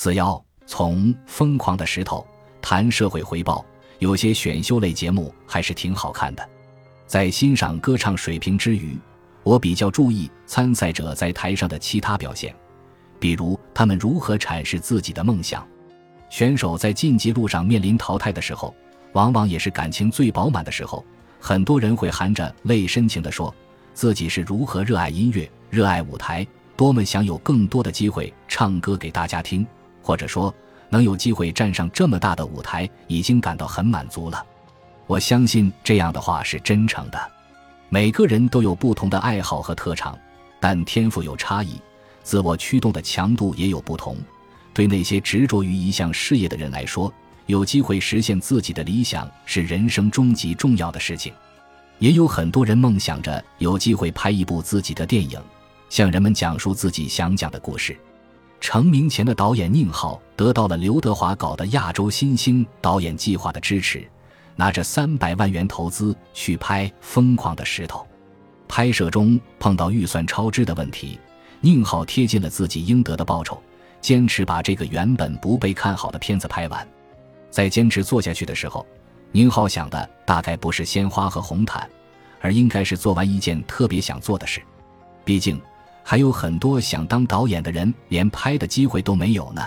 四幺从《疯狂的石头》谈社会回报，有些选秀类节目还是挺好看的。在欣赏歌唱水平之余，我比较注意参赛者在台上的其他表现，比如他们如何阐释自己的梦想。选手在晋级路上面临淘汰的时候，往往也是感情最饱满的时候。很多人会含着泪深情地说，自己是如何热爱音乐、热爱舞台，多么想有更多的机会唱歌给大家听，或者说能有机会站上这么大的舞台，已经感到很满足了。我相信这样的话是真诚的。每个人都有不同的爱好和特长，但天赋有差异，自我驱动的强度也有不同。对那些执着于一项事业的人来说，有机会实现自己的理想是人生终极重要的事情。也有很多人梦想着有机会拍一部自己的电影，向人们讲述自己想讲的故事。成名前的导演宁浩得到了刘德华搞的亚洲新星导演计划的支持。拿着三百万元投资去拍《疯狂的石头》，拍摄中碰到预算超支的问题，宁浩贴近了自己应得的报酬，坚持把这个原本不被看好的片子拍完。在坚持做下去的时候，宁浩想的大概不是鲜花和红毯，而应该是做完一件特别想做的事。毕竟，还有很多想当导演的人连拍的机会都没有呢。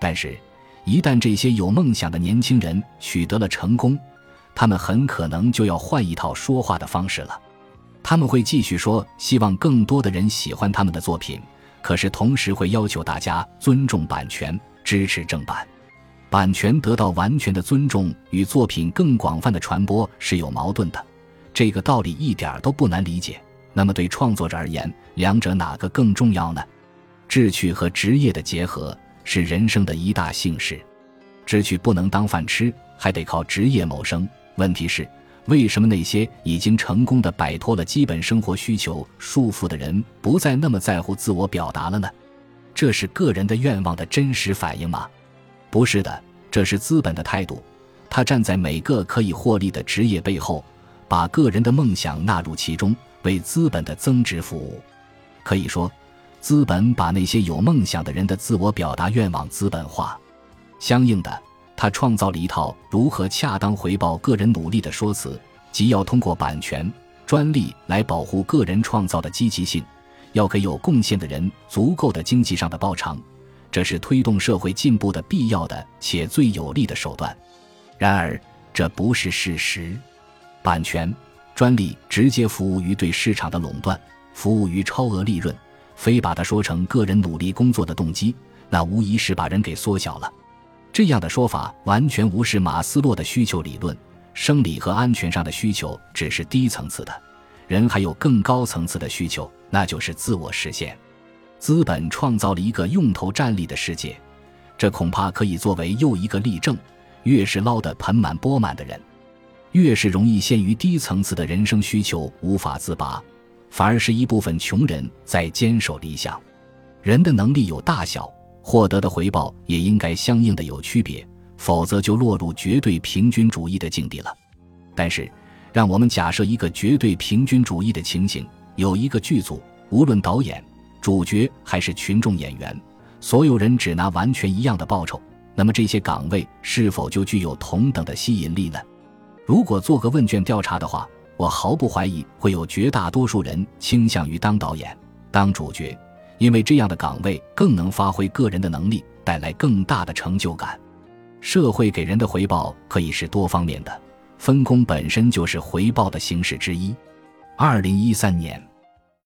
但是，一旦这些有梦想的年轻人取得了成功，他们很可能就要换一套说话的方式了，他们会继续说希望更多的人喜欢他们的作品，可是同时会要求大家尊重版权，支持正版。版权得到完全的尊重与作品更广泛的传播是有矛盾的，这个道理一点都不难理解。那么对创作者而言，两者哪个更重要呢？志趣和职业的结合是人生的一大幸事，志趣不能当饭吃，还得靠职业谋生。问题是，为什么那些已经成功的摆脱了基本生活需求束缚的人，不再那么在乎自我表达了呢？这是个人的愿望的真实反应吗？不是的，这是资本的态度。他站在每个可以获利的职业背后，把个人的梦想纳入其中，为资本的增值服务。可以说，资本把那些有梦想的人的自我表达愿望资本化，相应的。他创造了一套如何恰当回报个人努力的说辞，即要通过版权、专利来保护个人创造的积极性，要给有贡献的人足够的经济上的报偿，这是推动社会进步的必要的且最有力的手段。然而，这不是事实。版权、专利直接服务于对市场的垄断，服务于超额利润。非把它说成个人努力工作的动机，那无疑是把人给缩小了。这样的说法完全无视马斯洛的需求理论，生理和安全上的需求只是低层次的，人还有更高层次的需求，那就是自我实现。资本创造了一个用头站立的世界，这恐怕可以作为又一个例证：越是捞得盆满钵满的人，越是容易陷于低层次的人生需求无法自拔，反而是一部分穷人在坚守理想。人的能力有大小。获得的回报也应该相应的有区别，否则就落入绝对平均主义的境地了。但是，让我们假设一个绝对平均主义的情形：有一个剧组，无论导演、主角还是群众演员，所有人只拿完全一样的报酬，那么这些岗位是否就具有同等的吸引力呢？如果做个问卷调查的话，我毫不怀疑会有绝大多数人倾向于当导演、当主角。因为这样的岗位更能发挥个人的能力，带来更大的成就感。社会给人的回报可以是多方面的，分工本身就是回报的形式之一。二零一三年。